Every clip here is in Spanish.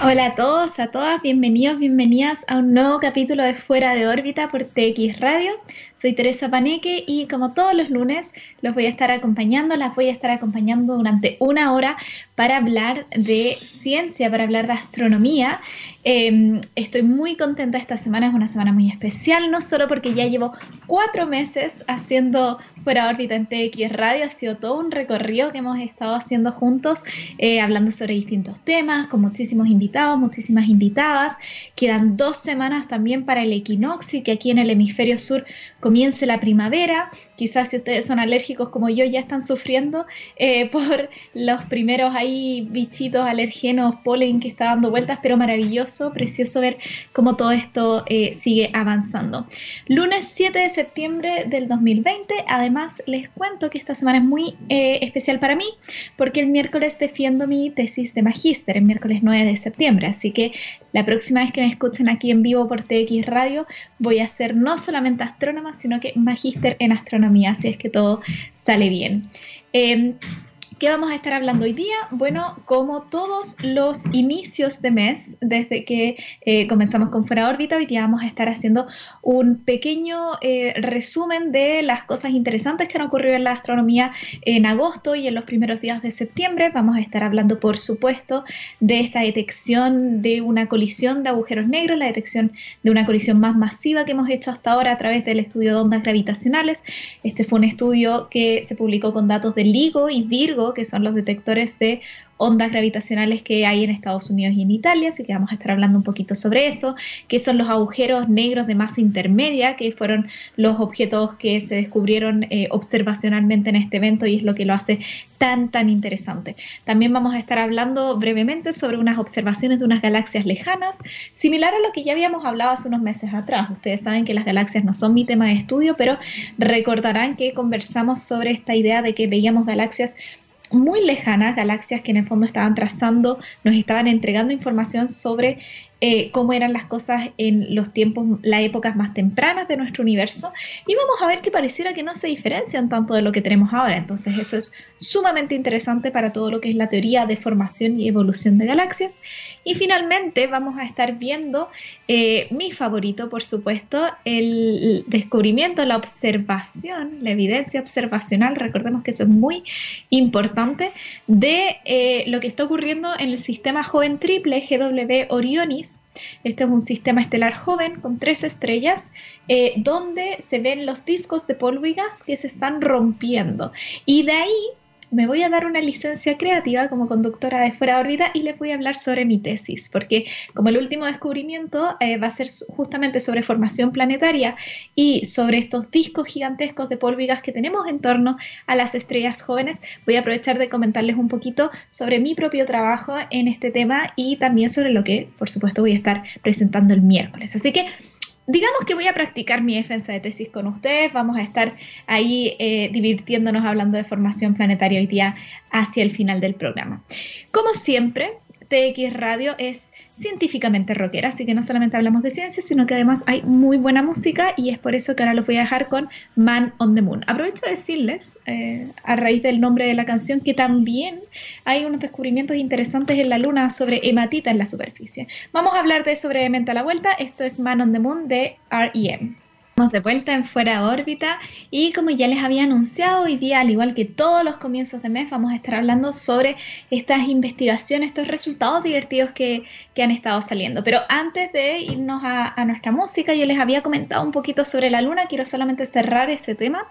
Hola a todos, a todas, bienvenidos, bienvenidas a un nuevo capítulo de Fuera de órbita por TX Radio. Soy Teresa Paneque y como todos los lunes los voy a estar acompañando, las voy a estar acompañando durante una hora para hablar de ciencia, para hablar de astronomía. Em, estoy muy contenta esta semana, es una semana muy especial, no solo porque ya llevo cuatro meses haciendo fuera órbita en TX Radio, ha sido todo un recorrido que hemos estado haciendo juntos, eh, hablando sobre distintos temas, con muchísimos invitados, muchísimas invitadas. Quedan dos semanas también para el equinoccio y que aquí en el hemisferio sur comience la primavera. Quizás si ustedes son alérgicos como yo ya están sufriendo eh, por los primeros ahí bichitos alergenos, polen que está dando vueltas, pero maravilloso, precioso ver cómo todo esto eh, sigue avanzando. Lunes 7 de septiembre del 2020, además les cuento que esta semana es muy eh, especial para mí porque el miércoles defiendo mi tesis de magíster, el miércoles 9 de septiembre, así que la próxima vez que me escuchen aquí en vivo por TX Radio voy a ser no solamente astrónoma, sino que magíster en astronomía, así es que todo sale bien. Em, ¿Qué vamos a estar hablando hoy día? Bueno, como todos los inicios de mes, desde que eh, comenzamos con Fuera órbita, hoy día vamos a estar haciendo un pequeño eh, resumen de las cosas interesantes que han ocurrido en la astronomía en agosto y en los primeros días de septiembre. Vamos a estar hablando, por supuesto, de esta detección de una colisión de agujeros negros, la detección de una colisión más masiva que hemos hecho hasta ahora a través del estudio de ondas gravitacionales. Este fue un estudio que se publicó con datos de LIGO y Virgo que son los detectores de ondas gravitacionales que hay en Estados Unidos y en Italia, así que vamos a estar hablando un poquito sobre eso, que son los agujeros negros de masa intermedia, que fueron los objetos que se descubrieron eh, observacionalmente en este evento y es lo que lo hace tan, tan interesante. También vamos a estar hablando brevemente sobre unas observaciones de unas galaxias lejanas, similar a lo que ya habíamos hablado hace unos meses atrás. Ustedes saben que las galaxias no son mi tema de estudio, pero recordarán que conversamos sobre esta idea de que veíamos galaxias muy lejanas, galaxias que en el fondo estaban trazando, nos estaban entregando información sobre eh, cómo eran las cosas en los tiempos, las épocas más tempranas de nuestro universo y vamos a ver que pareciera que no se diferencian tanto de lo que tenemos ahora. Entonces eso es sumamente interesante para todo lo que es la teoría de formación y evolución de galaxias. Y finalmente vamos a estar viendo eh, mi favorito, por supuesto, el descubrimiento, la observación, la evidencia observacional, recordemos que eso es muy importante, de eh, lo que está ocurriendo en el sistema joven triple GW Orionis este es un sistema estelar joven con tres estrellas, eh, donde se ven los discos de polvo y gas que se están rompiendo. Y de ahí me voy a dar una licencia creativa como conductora de fuera de órbita y les voy a hablar sobre mi tesis, porque como el último descubrimiento eh, va a ser justamente sobre formación planetaria y sobre estos discos gigantescos de polvo y gas que tenemos en torno a las estrellas jóvenes, voy a aprovechar de comentarles un poquito sobre mi propio trabajo en este tema y también sobre lo que, por supuesto, voy a estar presentando el miércoles. Así que digamos que voy a practicar mi defensa de tesis con ustedes, vamos a estar ahí eh, divirtiéndonos hablando de formación planetaria hoy día hacia el final del programa. Como siempre, TX Radio es científicamente rockera, así que no solamente hablamos de ciencia, sino que además hay muy buena música y es por eso que ahora los voy a dejar con Man on the Moon. Aprovecho de decirles, eh, a raíz del nombre de la canción, que también hay unos descubrimientos interesantes en la Luna sobre hematita en la superficie. Vamos a hablar de eso brevemente a la vuelta. Esto es Man on the Moon de REM de vuelta en Fuera órbita y como ya les había anunciado hoy día, al igual que todos los comienzos de mes, vamos a estar hablando sobre estas investigaciones, estos resultados divertidos que, han estado saliendo. Pero antes de irnos a, nuestra música, yo les había comentado un poquito sobre la Luna, quiero solamente cerrar ese tema.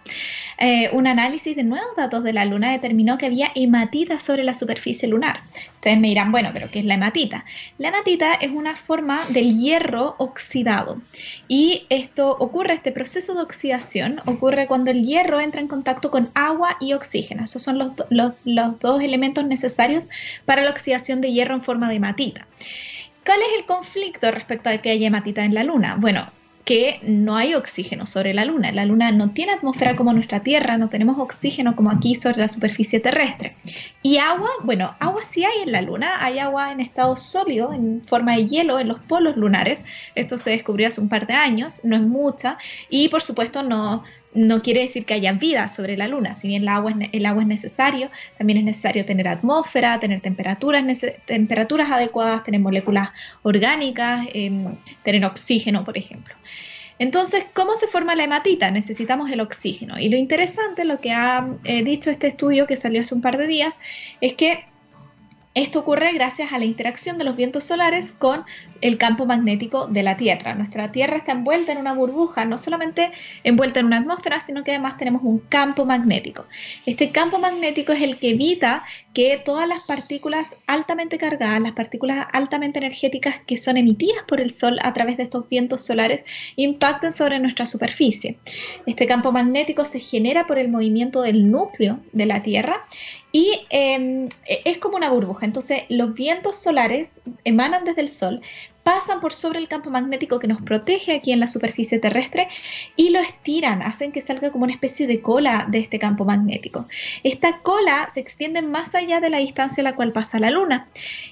Eh, un análisis de nuevos datos de la Luna determinó que había hematita sobre la superficie lunar. Ustedes me dirán, bueno, pero ¿qué es la hematita? La hematita es una forma del hierro oxidado y esto ocurre este proceso de oxidación ocurre cuando el hierro entra en contacto con agua y oxígeno. Esos son los, los dos elementos necesarios para la oxidación de hierro en forma de hematita. ¿Cuál es el conflicto respecto a que haya hematita en la Luna? Bueno, que no hay oxígeno sobre la Luna. La Luna no tiene atmósfera como nuestra Tierra, no tenemos oxígeno como aquí sobre la superficie terrestre. Y agua, bueno, agua sí hay en la Luna, hay agua en estado sólido, en forma de hielo, en los polos lunares. Esto se descubrió hace un par de años, no es mucha, y por supuesto no, no quiere decir que haya vida sobre la Luna. Si bien el agua es, necesario, también es necesario tener atmósfera, tener temperaturas, temperaturas adecuadas, tener moléculas orgánicas, em, tener oxígeno, por ejemplo. Entonces, ¿cómo se forma la hematita? Necesitamos el oxígeno. Y lo interesante, lo que ha eh, dicho este estudio que salió hace un par de días, es que esto ocurre gracias a la interacción de los vientos solares con el campo magnético de la Tierra. Nuestra Tierra está envuelta en una burbuja, no solamente envuelta en una atmósfera, sino que además tenemos un campo magnético. Este campo magnético es el que evita que todas las partículas altamente cargadas, las partículas altamente energéticas que son emitidas por el Sol a través de estos vientos solares, impacten sobre nuestra superficie. Este campo magnético se genera por el movimiento del núcleo de la Tierra y em, e, es como una burbuja. Entonces, los vientos solares emanan desde el Sol, pasan por sobre el campo magnético que nos protege aquí en la superficie terrestre y lo estiran, hacen que salga como una especie de cola de este campo magnético. Esta cola se extiende más allá de la distancia a la cual pasa la Luna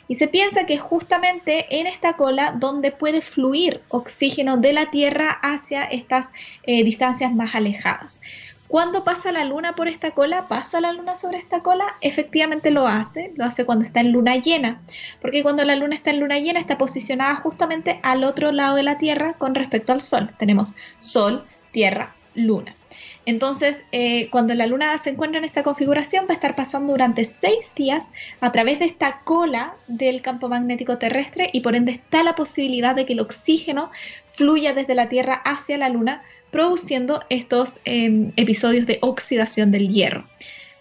y se piensa que es justamente en esta cola donde puede fluir oxígeno de la Tierra hacia estas eh, distancias más alejadas. ¿Cuándo pasa la luna por esta cola? ¿Pasa la luna sobre esta cola? Efectivamente lo hace, lo hace cuando está en luna llena, porque cuando la luna está en luna llena está posicionada justamente al otro lado de la Tierra con respecto al Sol. Tenemos Sol, Tierra, Luna. Entonces, eh, cuando la luna se encuentra en esta configuración, va a estar pasando durante seis días a través de esta cola del campo magnético terrestre y por ende está la posibilidad de que el oxígeno fluya desde la Tierra hacia la luna produciendo estos em, episodios de oxidación del hierro.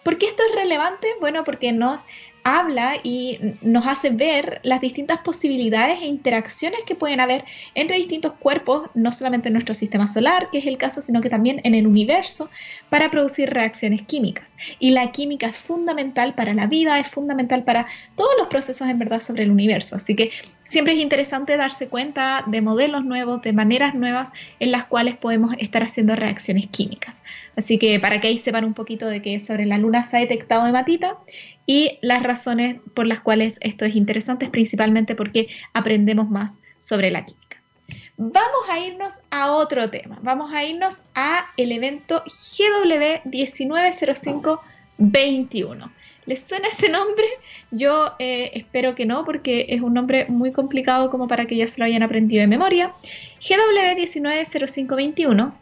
¿Por qué esto es relevante? Bueno, porque nos habla y nos hace ver las distintas posibilidades e interacciones que pueden haber entre distintos cuerpos, no solamente en nuestro sistema solar, que es el caso, sino que también en el universo, para producir reacciones químicas. Y la química es fundamental para la vida, es fundamental para todos los procesos en verdad sobre el universo. Así que siempre es interesante darse cuenta de modelos nuevos, de maneras nuevas en las cuales podemos estar haciendo reacciones químicas. Así que para que ahí sepan un poquito de que sobre la Luna se ha detectado hematita y las razones por las cuales esto es interesante es principalmente porque aprendemos más sobre la química. Vamos a irnos a otro tema. Vamos a irnos a el evento GW190521. ¿Les suena ese nombre? Yo eh, espero que no, porque es un nombre muy complicado como para que ya se lo hayan aprendido de memoria. GW190521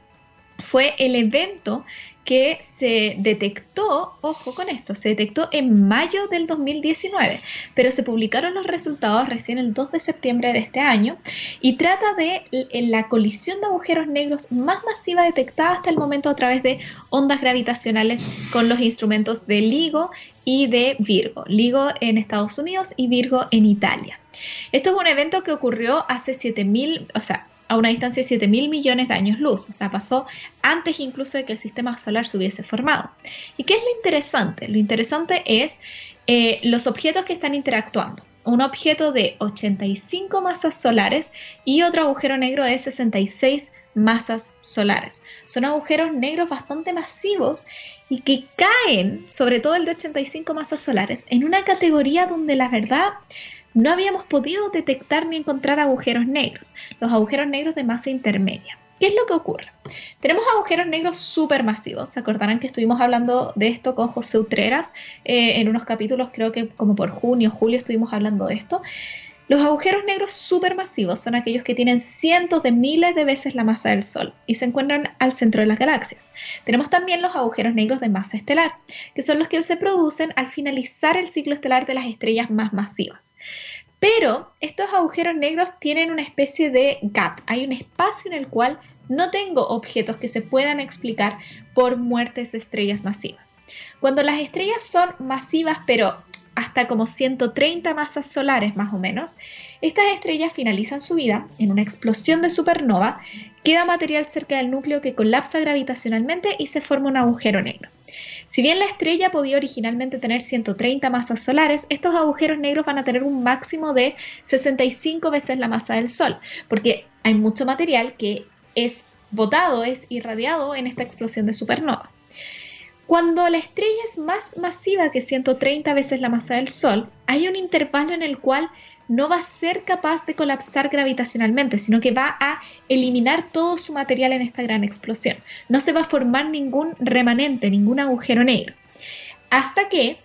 fue el evento que se detectó, ojo con esto, se detectó en mayo del 2019, pero se publicaron los resultados recién el 2 de septiembre de este año y trata de la colisión de agujeros negros más masiva detectada hasta el momento a través de ondas gravitacionales con los instrumentos de LIGO y de Virgo, LIGO en Estados Unidos y Virgo en Italia. Esto es un evento que ocurrió hace 7000, o sea, a una distancia de 7 mil millones de años luz, o sea, pasó antes incluso de que el sistema solar se hubiese formado. ¿Y qué es lo interesante? Lo interesante es eh, los objetos que están interactuando. Un objeto de 85 masas solares y otro agujero negro de 66 masas solares. Son agujeros negros bastante masivos y que caen, sobre todo el de 85 masas solares, en una categoría donde la verdad no habíamos podido detectar ni encontrar agujeros negros, los agujeros negros de masa intermedia. ¿Qué es lo que ocurre? Tenemos agujeros negros supermasivos. Se acordarán que estuvimos hablando de esto con José Utreras eh, en unos capítulos, creo que como por junio, julio estuvimos hablando de esto. Los agujeros negros supermasivos son aquellos que tienen cientos de miles de veces la masa del Sol y se encuentran al centro de las galaxias. Tenemos también los agujeros negros de masa estelar, que son los que se producen al finalizar el ciclo estelar de las estrellas más masivas. Pero estos agujeros negros tienen una especie de gap, hay un espacio en el cual no tengo objetos que se puedan explicar por muertes de estrellas masivas. Cuando las estrellas son masivas pero hasta como 130 masas solares más o menos, estas estrellas finalizan su vida en una explosión de supernova, queda material cerca del núcleo que colapsa gravitacionalmente y se forma un agujero negro. Si bien la estrella podía originalmente tener 130 masas solares, estos agujeros negros van a tener un máximo de 65 veces la masa del Sol, porque hay mucho material que es botado, es irradiado en esta explosión de supernova. Cuando la estrella es más masiva que 130 veces la masa del Sol, hay un intervalo en el cual no va a ser capaz de colapsar gravitacionalmente, sino que va a eliminar todo su material en esta gran explosión. No se va a formar ningún remanente, ningún agujero negro. Hasta que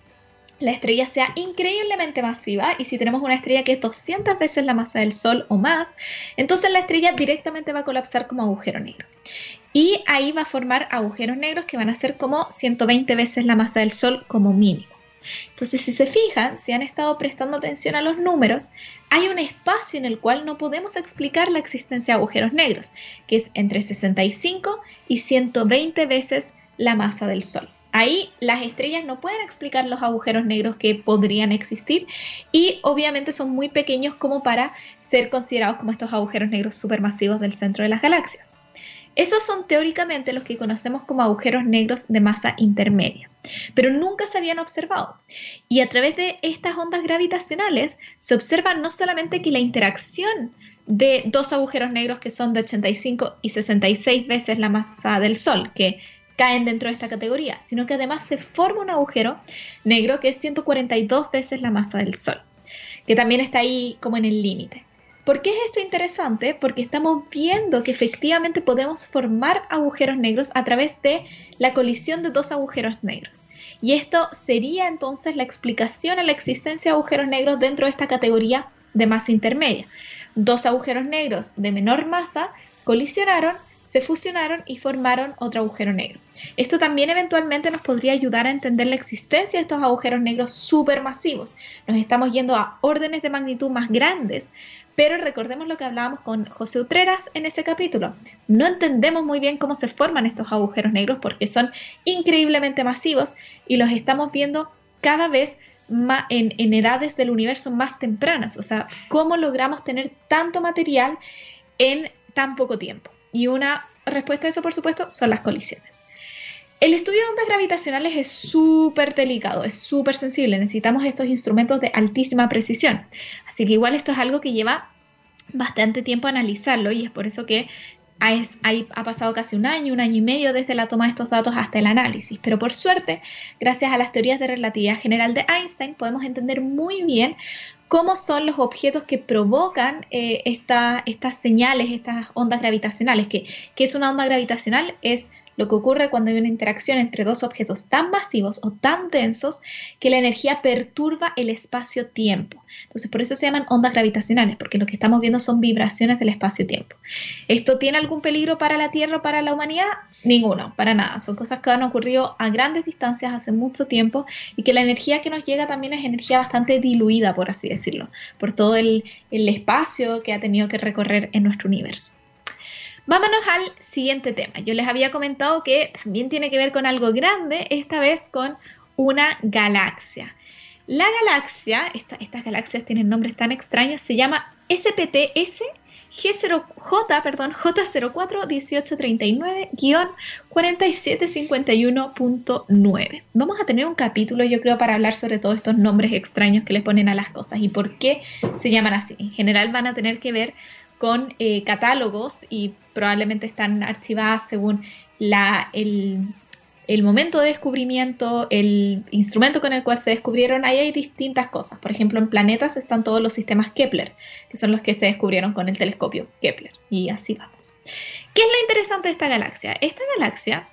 la estrella sea increíblemente masiva y si tenemos una estrella que es 200 veces la masa del Sol o más, entonces la estrella directamente va a colapsar como agujero negro. Y ahí va a formar agujeros negros que van a ser como 120 veces la masa del Sol como mínimo. Entonces, si se fijan, si han estado prestando atención a los números, hay un espacio en el cual no podemos explicar la existencia de agujeros negros, que es entre 65 y 120 veces la masa del Sol. Ahí las estrellas no pueden explicar los agujeros negros que podrían existir y obviamente son muy pequeños como para ser considerados como estos agujeros negros supermasivos del centro de las galaxias. Esos son teóricamente los que conocemos como agujeros negros de masa intermedia, pero nunca se habían observado. Y a través de estas ondas gravitacionales se observa no solamente que la interacción de dos agujeros negros que son de 85 y 66 veces la masa del Sol, que caen dentro de esta categoría, sino que además se forma un agujero negro que es 142 veces la masa del Sol, que también está ahí como en el límite. ¿Por qué es esto interesante? Porque estamos viendo que efectivamente podemos formar agujeros negros a través de la colisión de dos agujeros negros. Y esto sería entonces la explicación a la existencia de agujeros negros dentro de esta categoría de masa intermedia. Dos agujeros negros de menor masa colisionaron se fusionaron y formaron otro agujero negro. Esto también eventualmente nos podría ayudar a entender la existencia de estos agujeros negros supermasivos. Nos estamos yendo a órdenes de magnitud más grandes, pero recordemos lo que hablábamos con José Utreras en ese capítulo. No entendemos muy bien cómo se forman estos agujeros negros porque son increíblemente masivos y los estamos viendo cada vez más en, en edades del universo más tempranas. O sea, cómo logramos tener tanto material en tan poco tiempo. Y una respuesta a eso, por supuesto, son las colisiones. El estudio de ondas gravitacionales es súper delicado, es súper sensible. Necesitamos estos instrumentos de altísima precisión. Así que igual esto es algo que lleva bastante tiempo analizarlo y es por eso que ha, pasado casi un año, un año y medio desde la toma de estos datos hasta el análisis. Pero por suerte, gracias a las teorías de relatividad general de Einstein, podemos entender muy bien cómo son los objetos que provocan eh, estas señales, estas ondas gravitacionales. Que, ¿Qué es una onda gravitacional? Es lo que ocurre cuando hay una interacción entre dos objetos tan masivos o tan densos que la energía perturba el espacio-tiempo. Entonces, por eso se llaman ondas gravitacionales, porque lo que estamos viendo son vibraciones del espacio-tiempo. ¿Esto tiene algún peligro para la Tierra o para la humanidad? Ninguno, para nada. Son cosas que han ocurrido a grandes distancias hace mucho tiempo y que la energía que nos llega también es energía bastante diluida, por así decirlo, por todo el, el espacio que ha tenido que recorrer en nuestro universo. Vámonos al siguiente tema. Yo les había comentado que también tiene que ver con algo grande, esta vez con una galaxia. La galaxia, estas galaxias tienen nombres tan extraños, se llama SPTS G0J, perdón, J041839-4751.9. Vamos a tener un capítulo, yo creo, para hablar sobre todos estos nombres extraños que le ponen a las cosas y por qué se llaman así. En general van a tener que ver con eh, catálogos y probablemente están archivadas según la, el, momento de descubrimiento, el instrumento con el cual se descubrieron, ahí hay distintas cosas. Por ejemplo, en planetas están todos los sistemas Kepler, que son los que se descubrieron con el telescopio Kepler. Y así vamos. ¿Qué es lo interesante de esta galaxia? Esta galaxia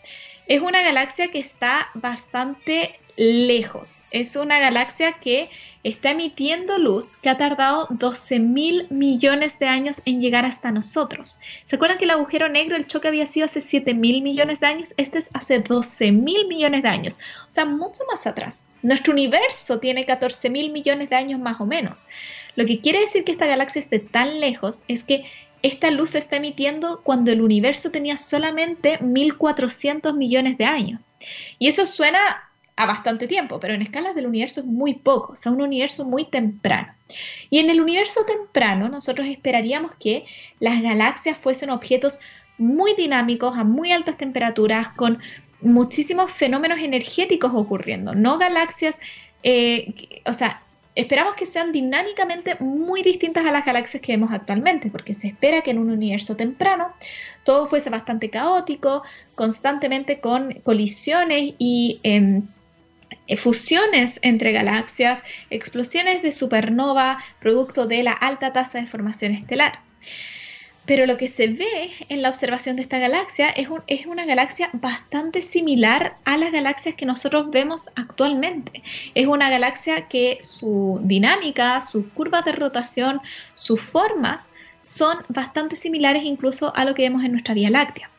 es una galaxia que está bastante lejos. Es una galaxia que está emitiendo luz que ha tardado 12 mil millones de años en llegar hasta nosotros. ¿Se acuerdan que el agujero negro, el choque había sido hace 7 mil millones de años? Este es hace 12 mil millones de años, o sea, mucho más atrás. Nuestro universo tiene 14 mil millones de años más o menos. Lo que quiere decir que esta galaxia esté tan lejos es que esta luz se está emitiendo cuando el universo tenía solamente 1400 millones de años. Y eso suena a bastante tiempo, pero en escalas del universo es muy poco, o sea, un universo muy temprano. Y en el universo temprano nosotros esperaríamos que las galaxias fuesen objetos muy dinámicos, a muy altas temperaturas, con muchísimos fenómenos energéticos ocurriendo, no galaxias, eh, o sea, esperamos que sean dinámicamente muy distintas a las galaxias que vemos actualmente, porque se espera que en un universo temprano todo fuese bastante caótico, constantemente con colisiones y... Em, fusiones entre galaxias, explosiones de supernova, producto de la alta tasa de formación estelar. Pero lo que se ve en la observación de esta galaxia es, es, una galaxia bastante similar a las galaxias que nosotros vemos actualmente. Es una galaxia que su dinámica, sus curvas de rotación, sus formas son bastante similares incluso a lo que vemos en nuestra Vía Láctea.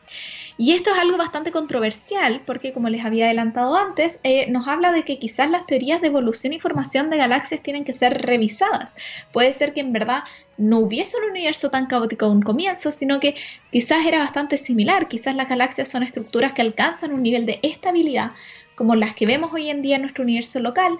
Y esto es algo bastante controversial porque, como les había adelantado antes, eh, nos habla de que quizás las teorías de evolución y formación de galaxias tienen que ser revisadas. Puede ser que en verdad no hubiese un universo tan caótico a un comienzo, sino que quizás era bastante similar. Quizás las galaxias son estructuras que alcanzan un nivel de estabilidad como las que vemos hoy en día en nuestro universo local,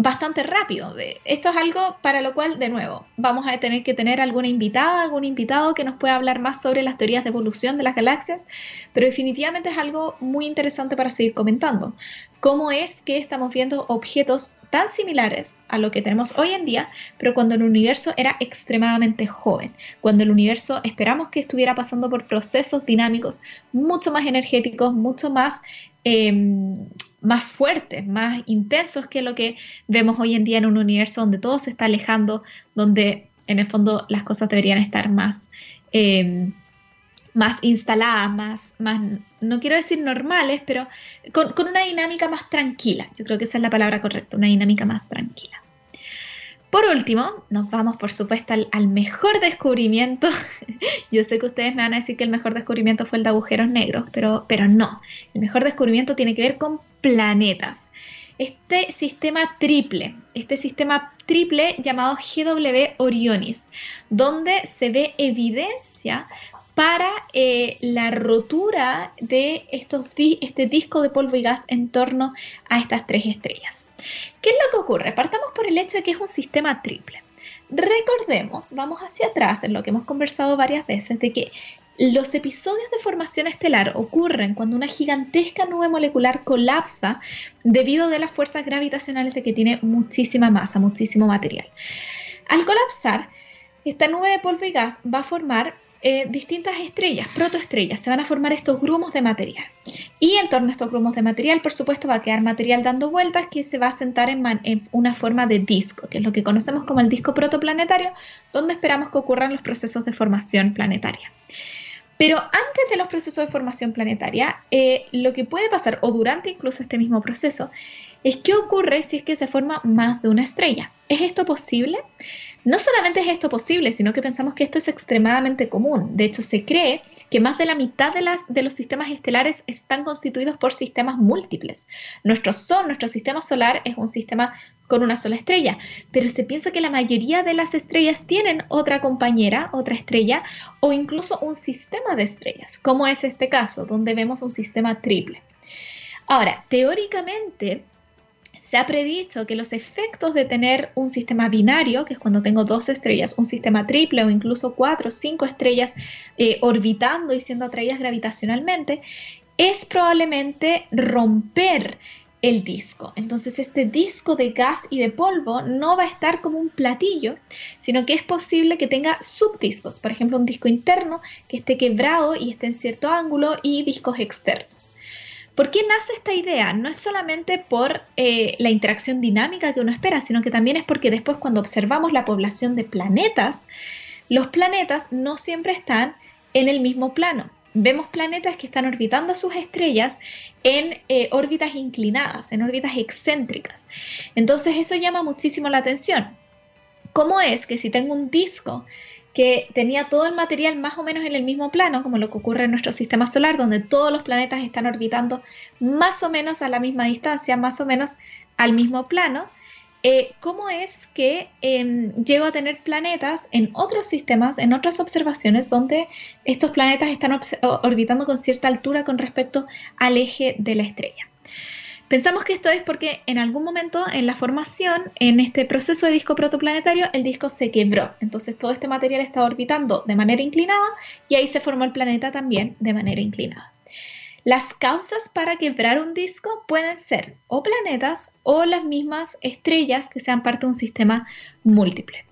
bastante rápido. Esto es algo para lo cual, de nuevo, vamos a tener que tener alguna invitada, algún invitado que nos pueda hablar más sobre las teorías de evolución de las galaxias, pero definitivamente es algo muy interesante para seguir comentando. ¿Cómo es que estamos viendo objetos tan similares a lo que tenemos hoy en día, pero cuando el universo era extremadamente joven? Cuando el universo esperamos que estuviera pasando por procesos dinámicos mucho más energéticos, mucho más... Em, más fuertes, más intensos que lo que vemos hoy en día en un universo donde todo se está alejando, donde en el fondo las cosas deberían estar más, eh, más instaladas, más, más, no quiero decir normales, pero con, con una dinámica más tranquila. Yo creo que esa es la palabra correcta, una dinámica más tranquila. Por último, nos vamos por supuesto al, mejor descubrimiento. Yo sé que ustedes me van a decir que el mejor descubrimiento fue el de agujeros negros, pero, pero no. El mejor descubrimiento tiene que ver con planetas. Este sistema triple, este sistema triple llamado GW Orionis, donde se ve evidencia para eh, la rotura de estos este disco de polvo y gas en torno a estas tres estrellas. ¿Qué es lo que ocurre? Partamos por el hecho de que es un sistema triple. Recordemos, vamos hacia atrás en lo que hemos conversado varias veces, de que los episodios de formación estelar ocurren cuando una gigantesca nube molecular colapsa debido a las fuerzas gravitacionales de que tiene muchísima masa, muchísimo material. Al colapsar, esta nube de polvo y gas va a formar eh, distintas estrellas, protoestrellas, se van a formar estos grumos de material. Y en torno a estos grumos de material, por supuesto, va a quedar material dando vueltas que se va a sentar en, una forma de disco, que es lo que conocemos como el disco protoplanetario, donde esperamos que ocurran los procesos de formación planetaria. Pero antes de los procesos de formación planetaria, eh, lo que puede pasar, o durante incluso este mismo proceso, es qué ocurre si es que se forma más de una estrella. ¿Es esto posible? No solamente es esto posible, sino que pensamos que esto es extremadamente común. De hecho, se cree que más de la mitad de, de los sistemas estelares están constituidos por sistemas múltiples. Nuestro Sol, nuestro sistema solar, es un sistema con una sola estrella, pero se piensa que la mayoría de las estrellas tienen otra compañera, otra estrella, o incluso un sistema de estrellas, como es este caso, donde vemos un sistema triple. Ahora, teóricamente, se ha predicho que los efectos de tener un sistema binario, que es cuando tengo dos estrellas, un sistema triple o incluso cuatro o cinco estrellas eh, orbitando y siendo atraídas gravitacionalmente, es probablemente romper el disco. Entonces este disco de gas y de polvo no va a estar como un platillo, sino que es posible que tenga subdiscos, por ejemplo un disco interno que esté quebrado y esté en cierto ángulo y discos externos. ¿Por qué nace esta idea? No es solamente por eh, la interacción dinámica que uno espera, sino que también es porque después cuando observamos la población de planetas, los planetas no siempre están en el mismo plano. Vemos planetas que están orbitando a sus estrellas en eh, órbitas inclinadas, en órbitas excéntricas. Entonces eso llama muchísimo la atención. ¿Cómo es que si tengo un disco que tenía todo el material más o menos en el mismo plano, como lo que ocurre en nuestro sistema solar, donde todos los planetas están orbitando más o menos a la misma distancia, más o menos al mismo plano. Eh, ¿Cómo es que em, llego a tener planetas en otros sistemas, en otras observaciones, donde estos planetas están orbitando con cierta altura con respecto al eje de la estrella? Pensamos que esto es porque en algún momento en la formación, en este proceso de disco protoplanetario, el disco se quebró. Entonces todo este material estaba orbitando de manera inclinada y ahí se formó el planeta también de manera inclinada. Las causas para quebrar un disco pueden ser o planetas o las mismas estrellas que sean parte de un sistema múltiple.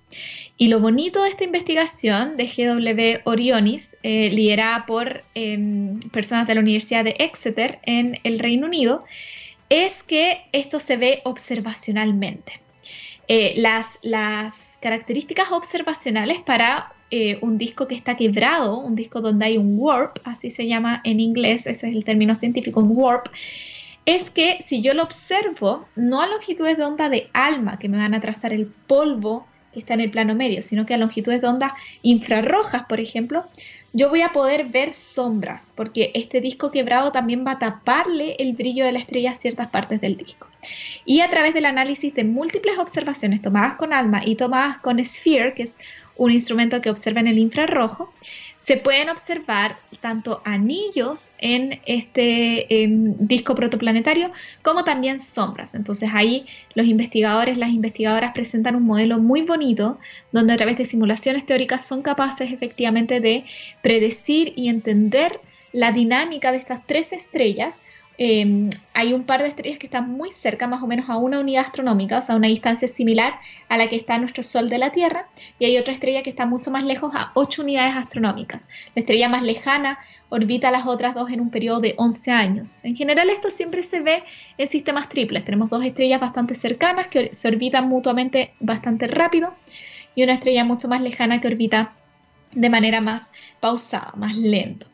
Y lo bonito de esta investigación de GW Orionis, eh, liderada por em, personas de la Universidad de Exeter en el Reino Unido, es que esto se ve observacionalmente. Eh, las, características observacionales para eh, un disco que está quebrado, un disco donde hay un warp, así se llama en inglés, ese es el término científico, un warp, es que si yo lo observo, no a longitudes de onda de alma que me van a trazar el polvo que está en el plano medio, sino que a longitudes de onda infrarrojas, por ejemplo, yo voy a poder ver sombras, porque este disco quebrado también va a taparle el brillo de la estrella a ciertas partes del disco. Y a través del análisis de múltiples observaciones tomadas con ALMA y tomadas con SPHERE, que es un instrumento que observa en el infrarrojo, se pueden observar tanto anillos en este disco protoplanetario como también sombras. Entonces ahí los investigadores, las investigadoras presentan un modelo muy bonito donde a través de simulaciones teóricas son capaces efectivamente de predecir y entender la dinámica de estas tres estrellas Em, hay un par de estrellas que están muy cerca, más o menos a una unidad astronómica, o sea, una distancia similar a la que está nuestro Sol de la Tierra, y hay otra estrella que está mucho más lejos, a 8 unidades astronómicas. La estrella más lejana orbita a las otras dos en un periodo de 11 años. En general, esto siempre se ve en sistemas triples. Tenemos dos estrellas bastante cercanas que se orbitan mutuamente bastante rápido, y una estrella mucho más lejana que orbita de manera más pausada, más lento.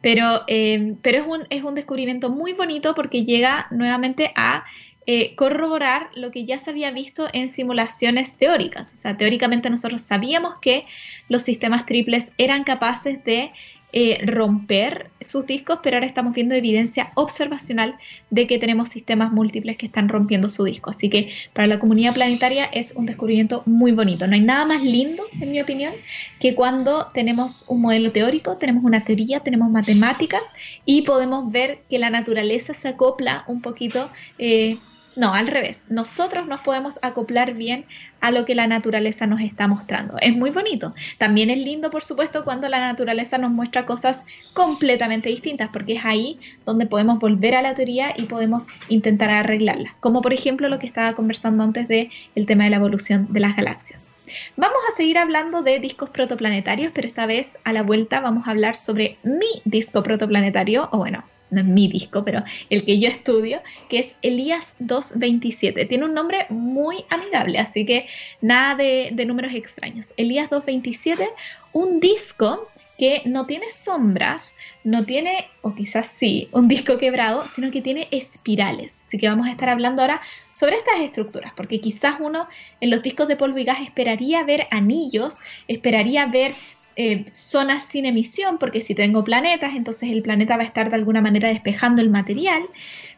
Pero, eh, pero es, un, es un descubrimiento muy bonito porque llega nuevamente a eh, corroborar lo que ya se había visto en simulaciones teóricas. O sea, teóricamente nosotros sabíamos que los sistemas triples eran capaces de eh, romper sus discos, pero ahora estamos viendo evidencia observacional de que tenemos sistemas múltiples que están rompiendo su disco. Así que para la comunidad planetaria es un descubrimiento muy bonito. No hay nada más lindo, en mi opinión, que cuando tenemos un modelo teórico, tenemos una teoría, tenemos matemáticas y podemos ver que la naturaleza se acopla un poquito. Eh, no, al revés. Nosotros nos podemos acoplar bien a lo que la naturaleza nos está mostrando. Es muy bonito. También es lindo, por supuesto, cuando la naturaleza nos muestra cosas completamente distintas, porque es ahí donde podemos volver a la teoría y podemos intentar arreglarla. Como por ejemplo lo que estaba conversando antes de el tema de la evolución de las galaxias. Vamos a seguir hablando de discos protoplanetarios, pero esta vez a la vuelta vamos a hablar sobre mi disco protoplanetario, o bueno, no es mi disco, pero el que yo estudio, que es Elías 227. Tiene un nombre muy amigable, así que nada de, números extraños. Elías 227, un disco que no tiene sombras, no tiene, o quizás sí, un disco quebrado, sino que tiene espirales. Así que vamos a estar hablando ahora sobre estas estructuras, porque quizás uno en los discos de polvo y gas esperaría ver anillos, esperaría ver eh, zonas sin emisión, porque si tengo planetas, entonces el planeta va a estar de alguna manera despejando el material.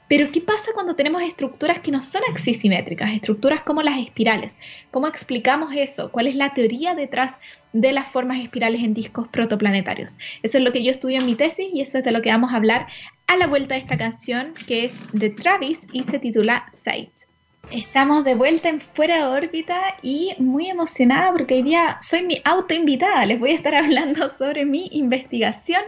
Pero ¿qué pasa cuando tenemos estructuras que no son axisimétricas, estructuras como las espirales? ¿Cómo explicamos eso? ¿Cuál es la teoría detrás de las formas espirales en discos protoplanetarios? Eso es lo que yo estudio en mi tesis y eso es de lo que vamos a hablar a la vuelta de esta canción que es de Travis y se titula Sight. Estamos de vuelta en Fuera de órbita y muy emocionada porque hoy día soy mi autoinvitada. Les voy a estar hablando sobre mi investigación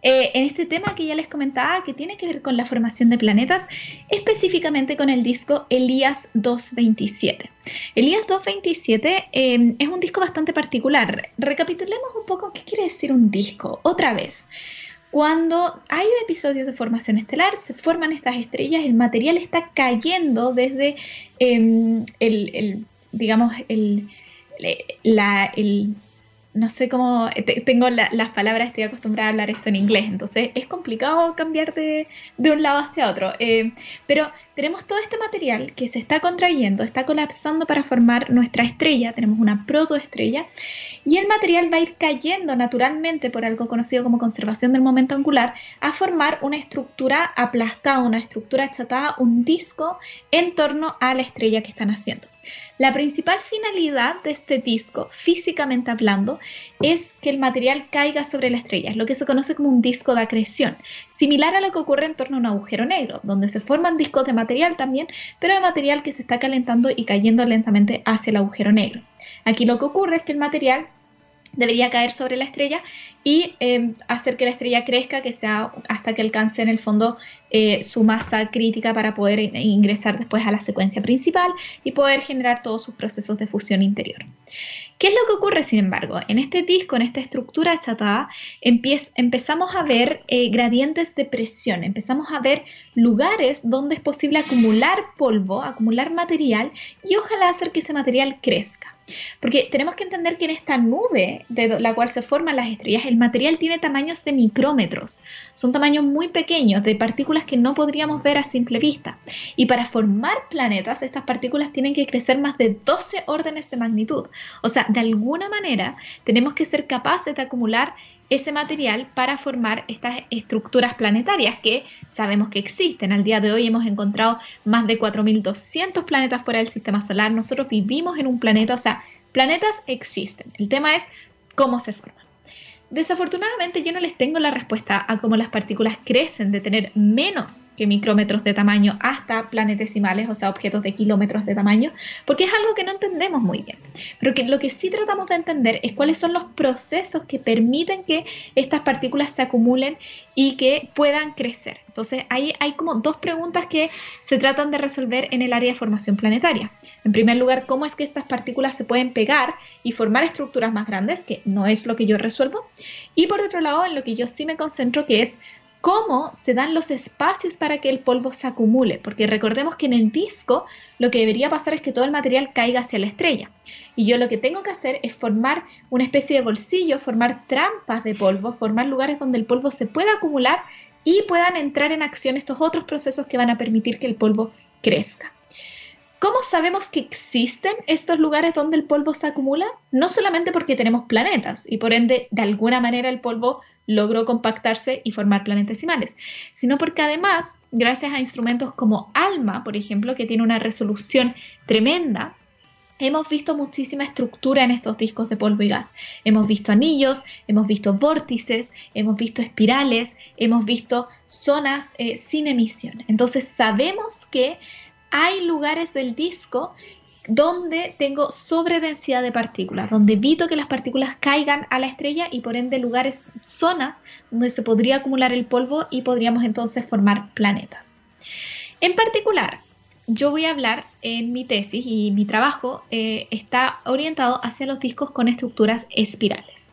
eh, en este tema que ya les comentaba que tiene que ver con la formación de planetas, específicamente con el disco Elías 227. Elías 227 eh, es un disco bastante particular. Recapitulemos un poco qué quiere decir un disco. Otra vez. Cuando hay episodios de formación estelar, se forman estas estrellas, el material está cayendo desde em, el, digamos, el, la, no sé cómo, tengo las palabras, estoy acostumbrada a hablar esto en inglés, entonces es complicado cambiar de, un lado hacia otro. Eh, pero tenemos todo este material que se está contrayendo, está colapsando para formar nuestra estrella, tenemos una protoestrella, y el material va a ir cayendo naturalmente por algo conocido como conservación del momento angular a formar una estructura aplastada, una estructura achatada, un disco en torno a la estrella que están haciendo. La principal finalidad de este disco, físicamente hablando, es que el material caiga sobre la estrella, es lo que se conoce como un disco de acreción, similar a lo que ocurre en torno a un agujero negro, donde se forman discos de material también, pero de material que se está calentando y cayendo lentamente hacia el agujero negro. Aquí lo que ocurre es que el material debería caer sobre la estrella y em, hacer que la estrella crezca, que sea hasta que alcance en el fondo eh, su masa crítica para poder ingresar después a la secuencia principal y poder generar todos sus procesos de fusión interior. ¿Qué es lo que ocurre, sin embargo? En este disco, en esta estructura achatada, empezamos a ver eh, gradientes de presión, empezamos a ver lugares donde es posible acumular polvo, acumular material y ojalá hacer que ese material crezca. Porque tenemos que entender que en esta nube de la cual se forman las estrellas, el material tiene tamaños de micrómetros. Son tamaños muy pequeños, de partículas que no podríamos ver a simple vista. Y para formar planetas, estas partículas tienen que crecer más de 12 órdenes de magnitud. O sea, de alguna manera tenemos que ser capaces de acumular ese material para formar estas estructuras planetarias que sabemos que existen. Al día de hoy hemos encontrado más de 4.200 planetas fuera del sistema solar. Nosotros vivimos en un planeta, o sea, planetas existen. El tema es cómo se forman. Desafortunadamente yo no les tengo la respuesta a cómo las partículas crecen de tener menos que micrómetros de tamaño hasta planetesimales, o sea, objetos de kilómetros de tamaño, porque es algo que no entendemos muy bien. Pero que lo que sí tratamos de entender es cuáles son los procesos que permiten que estas partículas se acumulen y que puedan crecer. Entonces, ahí hay como dos preguntas que se tratan de resolver en el área de formación planetaria. En primer lugar, ¿cómo es que estas partículas se pueden pegar y formar estructuras más grandes? Que no es lo que yo resuelvo. Y por otro lado, en lo que yo sí me concentro, que es cómo se dan los espacios para que el polvo se acumule, porque recordemos que en el disco lo que debería pasar es que todo el material caiga hacia la estrella. Y yo lo que tengo que hacer es formar una especie de bolsillo, formar trampas de polvo, formar lugares donde el polvo se pueda acumular y puedan entrar en acción estos otros procesos que van a permitir que el polvo crezca. ¿Cómo sabemos que existen estos lugares donde el polvo se acumula? No solamente porque tenemos planetas y por ende de alguna manera el polvo logró compactarse y formar planetesimales, sino porque además, gracias a instrumentos como ALMA, por ejemplo, que tiene una resolución tremenda, hemos visto muchísima estructura en estos discos de polvo y gas. Hemos visto anillos, hemos visto vórtices, hemos visto espirales, hemos visto zonas eh, sin emisión. Entonces sabemos que hay lugares del disco donde tengo sobredensidad de partículas, donde evito que las partículas caigan a la estrella y por ende lugares, zonas donde se podría acumular el polvo y podríamos entonces formar planetas. En particular, yo voy a hablar en mi tesis y mi trabajo eh, está orientado hacia los discos con estructuras espirales.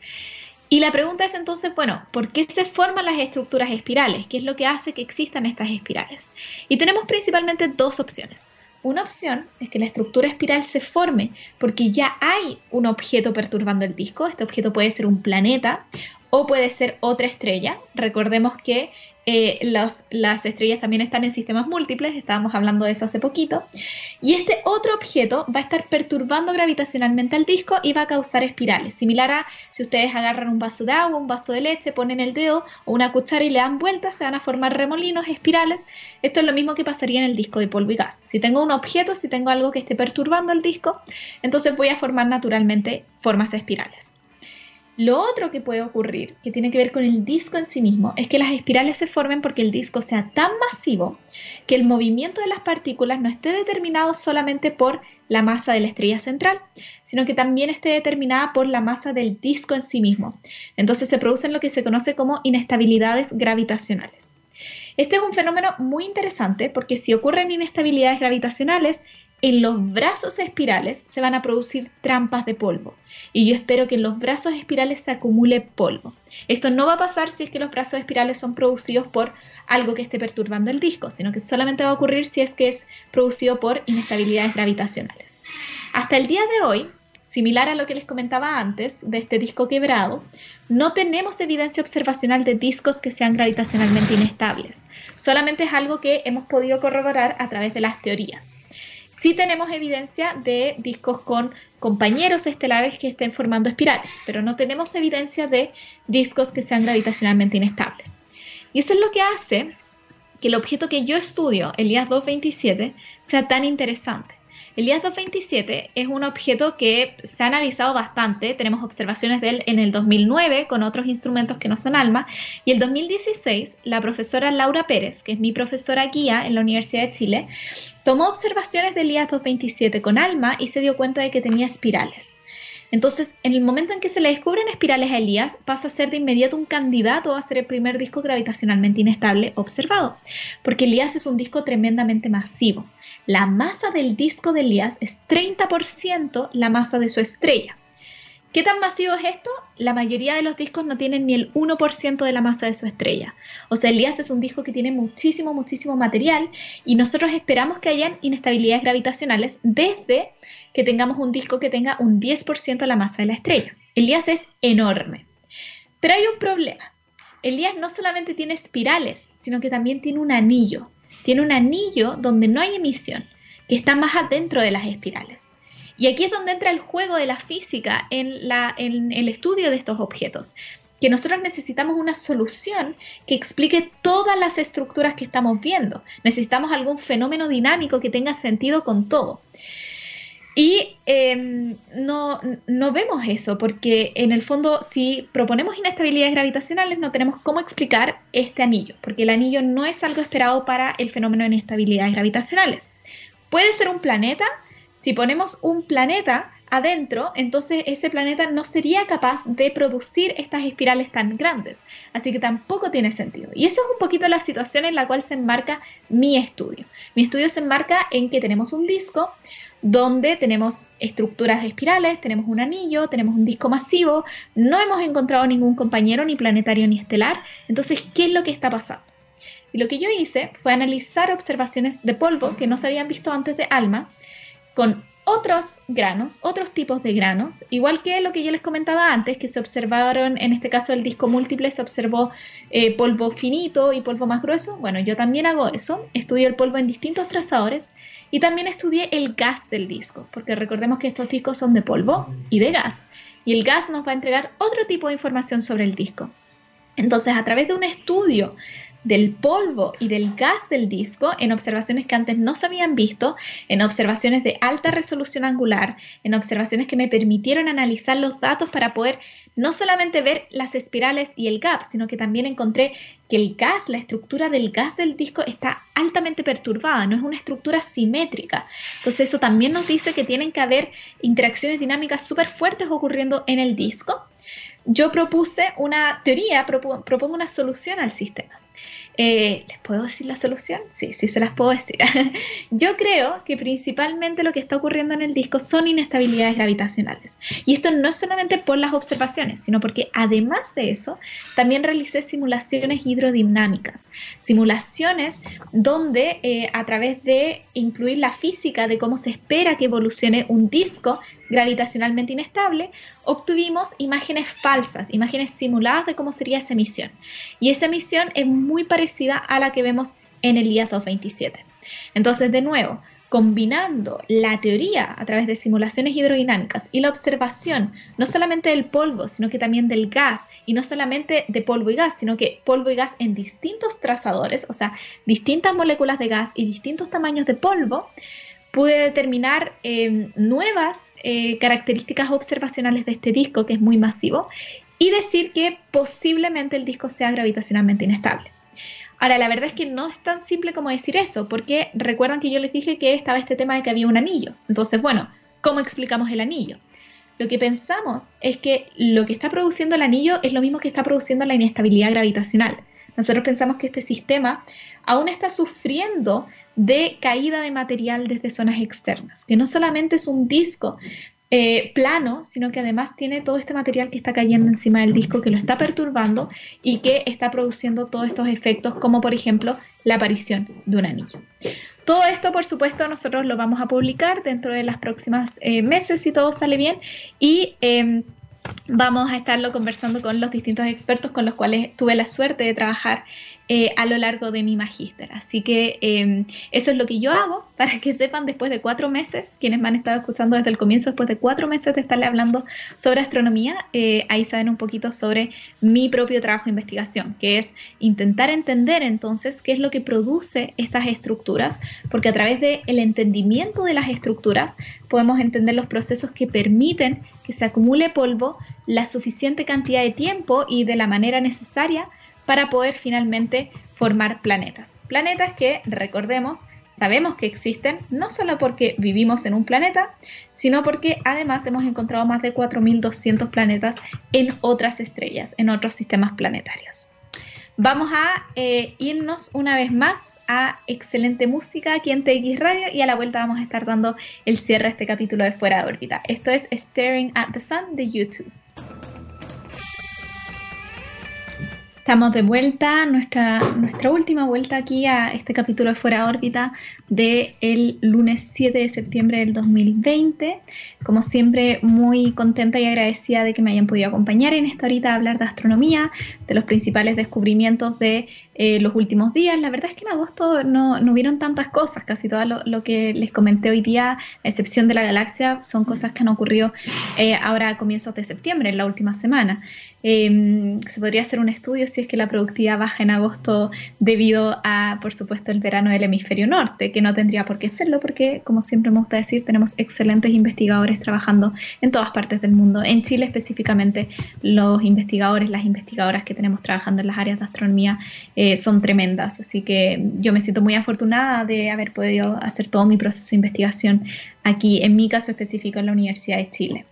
Y la pregunta es entonces, bueno, ¿por qué se forman las estructuras espirales? ¿Qué es lo que hace que existan estas espirales? Y tenemos principalmente dos opciones. Una opción es que la estructura espiral se forme porque ya hay un objeto perturbando el disco. Este objeto puede ser un planeta o puede ser otra estrella. Recordemos que eh, las estrellas también están en sistemas múltiples, estábamos hablando de eso hace poquito, y este otro objeto va a estar perturbando gravitacionalmente al disco y va a causar espirales, similar a si ustedes agarran un vaso de agua, un vaso de leche, ponen el dedo o una cuchara y le dan vueltas, se van a formar remolinos, espirales. Esto es lo mismo que pasaría en el disco de polvo y gas. Si tengo un objeto, si tengo algo que esté perturbando el disco, entonces voy a formar naturalmente formas espirales. Lo otro que puede ocurrir, que tiene que ver con el disco en sí mismo, es que las espirales se formen porque el disco sea tan masivo que el movimiento de las partículas no esté determinado solamente por la masa de la estrella central, sino que también esté determinada por la masa del disco en sí mismo. Entonces se producen lo que se conoce como inestabilidades gravitacionales. Este es un fenómeno muy interesante porque si ocurren inestabilidades gravitacionales, en los brazos espirales se van a producir trampas de polvo. Y yo espero que en los brazos espirales se acumule polvo. Esto no va a pasar si es que los brazos espirales son producidos por algo que esté perturbando el disco, sino que solamente va a ocurrir si es que es producido por inestabilidades gravitacionales. Hasta el día de hoy, similar a lo que les comentaba antes de este disco quebrado, no tenemos evidencia observacional de discos que sean gravitacionalmente inestables. Solamente es algo que hemos podido corroborar a través de las teorías. Sí tenemos evidencia de discos con compañeros estelares que estén formando espirales, pero no tenemos evidencia de discos que sean gravitacionalmente inestables. Y eso es lo que hace que el objeto que yo estudio, el IAS 227, sea tan interesante. El IAS 227 es un objeto que se ha analizado bastante, tenemos observaciones de él en el 2009 con otros instrumentos que no son ALMA, y el 2016 la profesora Laura Pérez, que es mi profesora guía en la Universidad de Chile, tomó observaciones del IAS 227 con ALMA y se dio cuenta de que tenía espirales. Entonces, en el momento en que se le descubren espirales a Elías, pasa a ser de inmediato un candidato a ser el primer disco gravitacionalmente inestable observado, porque Elías es un disco tremendamente masivo. La masa del disco de Elías es 30% la masa de su estrella. ¿Qué tan masivo es esto? La mayoría de los discos no tienen ni el 1% de la masa de su estrella. O sea, Elías es un disco que tiene muchísimo, muchísimo material y nosotros esperamos que hayan inestabilidades gravitacionales desde que tengamos un disco que tenga un 10% de la masa de la estrella. Elías es enorme. Pero hay un problema. Elías no solamente tiene espirales, sino que también tiene un anillo. Tiene un anillo donde no hay emisión, que está más adentro de las espirales. Y aquí es donde entra el juego de la física en, en el estudio de estos objetos que nosotros necesitamos una solución que explique todas las estructuras que estamos viendo. Necesitamos algún fenómeno dinámico que tenga sentido con todo. Y em, no, no, vemos eso, porque en el fondo si proponemos inestabilidades gravitacionales no tenemos cómo explicar este anillo, porque el anillo no es algo esperado para el fenómeno de inestabilidades gravitacionales. Puede ser un planeta, si ponemos un planeta adentro, entonces ese planeta no sería capaz de producir estas espirales tan grandes. Así que tampoco tiene sentido. Y eso es un poquito la situación en la cual se enmarca mi estudio. Mi estudio se enmarca en que tenemos un disco donde tenemos estructuras de espirales, tenemos un anillo, tenemos un disco masivo, no hemos encontrado ningún compañero ni planetario ni estelar. Entonces, ¿qué es lo que está pasando? Y lo que yo hice fue analizar observaciones de polvo que no se habían visto antes de ALMA con otros granos, otros tipos de granos, igual que lo que yo les comentaba antes, que se observaron, en este caso el disco múltiple, se observó eh, polvo finito y polvo más grueso. Bueno, yo también hago eso, estudio el polvo en distintos trazadores y también estudié el gas del disco, porque recordemos que estos discos son de polvo y de gas, y el gas nos va a entregar otro tipo de información sobre el disco. Entonces, a través de un estudio del polvo y del gas del disco en observaciones que antes no se habían visto, en observaciones de alta resolución angular, en observaciones que me permitieron analizar los datos para poder no solamente ver las espirales y el gap, sino que también encontré que el gas, la estructura del gas del disco está altamente perturbada, no es una estructura simétrica. Entonces eso también nos dice que tienen que haber interacciones dinámicas súper fuertes ocurriendo en el disco. Yo propuse una teoría, propongo una solución al sistema. Eh, ¿Les puedo decir la solución? Sí, sí se las puedo decir. Yo creo que principalmente lo que está ocurriendo en el disco son inestabilidades gravitacionales. Y esto no es solamente por las observaciones, sino porque además de eso, también realicé simulaciones hidrodinámicas. Simulaciones donde eh, a través de incluir la física de cómo se espera que evolucione un disco gravitacionalmente inestable, obtuvimos imágenes falsas, imágenes simuladas de cómo sería esa emisión. Y esa emisión es muy parecida a la que vemos en el IAS 227. Entonces, de nuevo, combinando la teoría a través de simulaciones hidrodinámicas y la observación no solamente del polvo, sino que también del gas, y no solamente de polvo y gas, sino que polvo y gas en distintos trazadores, o sea, distintas moléculas de gas y distintos tamaños de polvo, pude determinar eh, nuevas eh, características observacionales de este disco, que es muy masivo, y decir que posiblemente el disco sea gravitacionalmente inestable. Ahora, la verdad es que no es tan simple como decir eso, porque recuerdan que yo les dije que estaba este tema de que había un anillo. Entonces, bueno, ¿cómo explicamos el anillo? Lo que pensamos es que lo que está produciendo el anillo es lo mismo que está produciendo la inestabilidad gravitacional. Nosotros pensamos que este sistema aún está sufriendo de caída de material desde zonas externas, que no solamente es un disco eh, plano, sino que además tiene todo este material que está cayendo encima del disco, que lo está perturbando y que está produciendo todos estos efectos, como por ejemplo la aparición de un anillo. Todo esto, por supuesto, nosotros lo vamos a publicar dentro de las próximas eh, meses si todo sale bien y em, vamos a estarlo conversando con los distintos expertos con los cuales tuve la suerte de trabajar eh, a lo largo de mi magíster. Así que em, eso es lo que yo hago para que sepan después de cuatro meses, quienes me han estado escuchando desde el comienzo, después de cuatro meses de estarle hablando sobre astronomía, eh, ahí saben un poquito sobre mi propio trabajo de investigación, que es intentar entender entonces qué es lo que produce estas estructuras, porque a través del el entendimiento de las estructuras podemos entender los procesos que permiten que se acumule polvo la suficiente cantidad de tiempo y de la manera necesaria para poder finalmente formar planetas. Planetas que, recordemos, sabemos que existen, no solo porque vivimos en un planeta, sino porque además hemos encontrado más de 4.200 planetas en otras estrellas, en otros sistemas planetarios. Vamos a eh, irnos una vez más a excelente música aquí en TX Radio y a la vuelta vamos a estar dando el cierre de este capítulo de Fuera de órbita. Esto es Staring at the Sun de YouTube. Estamos de vuelta, nuestra, nuestra última vuelta aquí a este capítulo de Fuera órbita del el lunes 7 de septiembre del 2020. Como siempre, muy contenta y agradecida de que me hayan podido acompañar en esta horita a hablar de astronomía, de los principales descubrimientos de eh, los últimos días. La verdad es que en agosto no, no hubieron tantas cosas, casi todo lo, que les comenté hoy día, a excepción de la galaxia, son cosas que han ocurrido eh, ahora a comienzos de septiembre, en la última semana. Em, se podría hacer un estudio si es que la productividad baja en agosto debido a, por supuesto, el verano del hemisferio norte, que no tendría por qué serlo porque, como siempre me gusta decir, tenemos excelentes investigadores trabajando en todas partes del mundo. En Chile específicamente, los investigadores, las investigadoras que tenemos trabajando en las áreas de astronomía eh, son tremendas. Así que yo me siento muy afortunada de haber podido hacer todo mi proceso de investigación aquí, en mi caso específico, en la Universidad de Chile.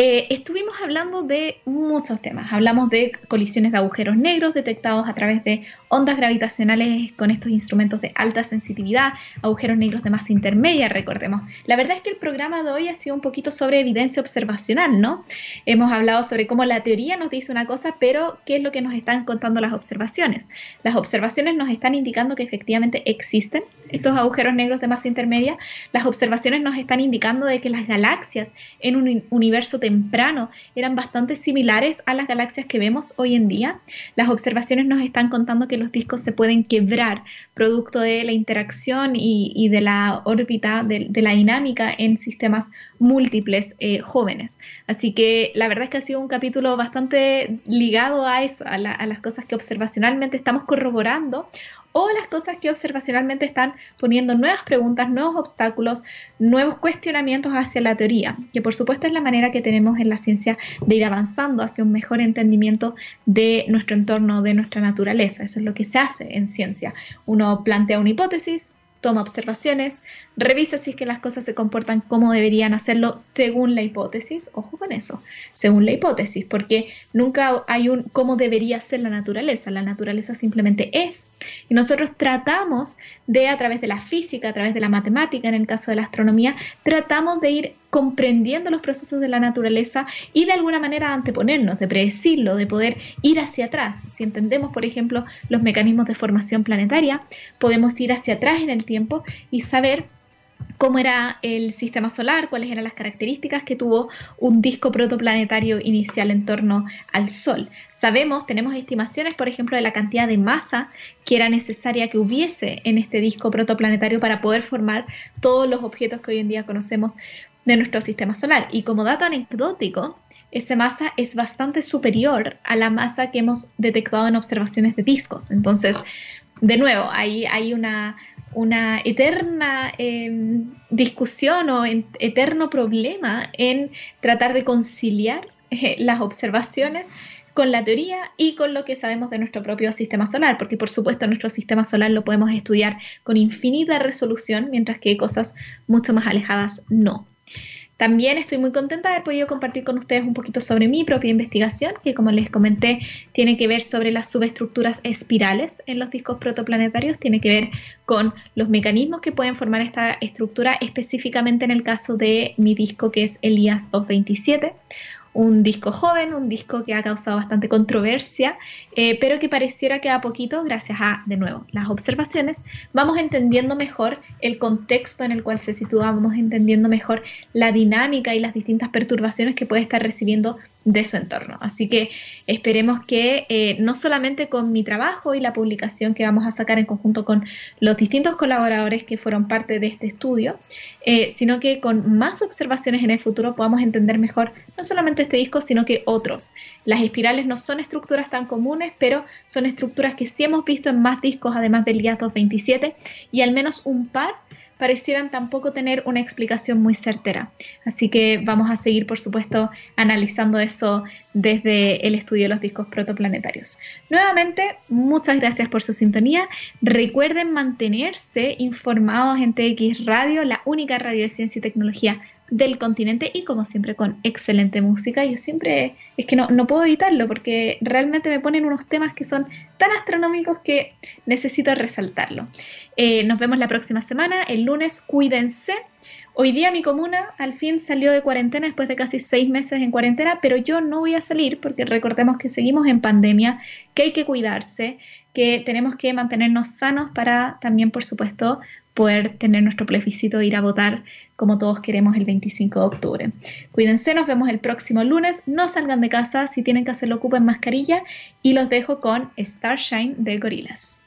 Eh, estuvimos hablando de muchos temas. Hablamos de colisiones de agujeros negros detectados a través de ondas gravitacionales con estos instrumentos de alta sensitividad, agujeros negros de masa intermedia, recordemos. La verdad es que el programa de hoy ha sido un poquito sobre evidencia observacional, ¿no? Hemos hablado sobre cómo la teoría nos dice una cosa, pero qué es lo que nos están contando las observaciones. Las observaciones nos están indicando que efectivamente existen estos agujeros negros de masa intermedia. Las observaciones nos están indicando de que las galaxias en un universo temprano eran bastante similares a las galaxias que vemos hoy en día. Las observaciones nos están contando que los discos se pueden quebrar producto de la interacción y, de la órbita, de, la dinámica en sistemas múltiples eh, jóvenes. Así que la verdad es que ha sido un capítulo bastante ligado a eso, a las cosas que observacionalmente estamos corroborando o las cosas que observacionalmente están poniendo nuevas preguntas, nuevos obstáculos, nuevos cuestionamientos hacia la teoría, que por supuesto es la manera que tenemos en la ciencia de ir avanzando hacia un mejor entendimiento de nuestro entorno, de nuestra naturaleza. Eso es lo que se hace en ciencia. Uno plantea una hipótesis, toma observaciones, revisa si es que las cosas se comportan como deberían hacerlo según la hipótesis. Ojo con eso, según la hipótesis, porque nunca hay un cómo debería ser la naturaleza. La naturaleza simplemente es. Y nosotros tratamos de, a través de la física, a través de la matemática, en el caso de la astronomía, tratamos de ir comprendiendo los procesos de la naturaleza y de alguna manera anteponernos, de predecirlo, de poder ir hacia atrás. Si entendemos, por ejemplo, los mecanismos de formación planetaria, podemos ir hacia atrás en el tiempo y saber cómo era el sistema solar, cuáles eran las características que tuvo un disco protoplanetario inicial en torno al Sol. Sabemos, tenemos estimaciones, por ejemplo, de la cantidad de masa que era necesaria que hubiese en este disco protoplanetario para poder formar todos los objetos que hoy en día conocemos de nuestro sistema solar. Y como dato anecdótico, esa masa es bastante superior a la masa que hemos detectado en observaciones de discos. Entonces, de nuevo, hay una, una eterna em, discusión o eterno problema en tratar de conciliar eh, las observaciones con la teoría y con lo que sabemos de nuestro propio sistema solar, porque por supuesto nuestro sistema solar lo podemos estudiar con infinita resolución, mientras que cosas mucho más alejadas no. También estoy muy contenta de haber podido compartir con ustedes un poquito sobre mi propia investigación, que como les comenté, tiene que ver sobre las subestructuras espirales en los discos protoplanetarios, tiene que ver con los mecanismos que pueden formar esta estructura, específicamente en el caso de mi disco que es Elias of 27 un disco joven, un disco que ha causado bastante controversia, eh, pero que pareciera que a poquito, gracias a, de nuevo, las observaciones, vamos entendiendo mejor el contexto en el cual se sitúa, vamos entendiendo mejor la dinámica y las distintas perturbaciones que puede estar recibiendo de su entorno. Así que esperemos que eh, no solamente con mi trabajo y la publicación que vamos a sacar en conjunto con los distintos colaboradores que fueron parte de este estudio, eh, sino que con más observaciones en el futuro podamos entender mejor no solamente este disco, sino que otros. Las espirales no son estructuras tan comunes, pero son estructuras que sí hemos visto en más discos, además del IAS 227, y al menos un par parecieran tampoco tener una explicación muy certera. Así que vamos a seguir, por supuesto, analizando eso desde el estudio de los discos protoplanetarios. Nuevamente, muchas gracias por su sintonía. Recuerden mantenerse informados en TX Radio, la única radio de ciencia y tecnología del continente y como siempre con excelente música. Yo siempre es que no, no, puedo evitarlo porque realmente me ponen unos temas que son tan astronómicos que necesito resaltarlo. Eh, nos vemos la próxima semana, el lunes, cuídense. Hoy día mi comuna al fin salió de cuarentena después de casi seis meses en cuarentena, pero yo no voy a salir porque recordemos que seguimos en pandemia, que hay que cuidarse, que tenemos que mantenernos sanos para también, por supuesto, poder tener nuestro plebiscito e ir a votar como todos queremos el 25 de octubre. Cuídense, nos vemos el próximo lunes. No salgan de casa, si tienen que hacerlo ocupen mascarilla y los dejo con Starshine de Gorilas.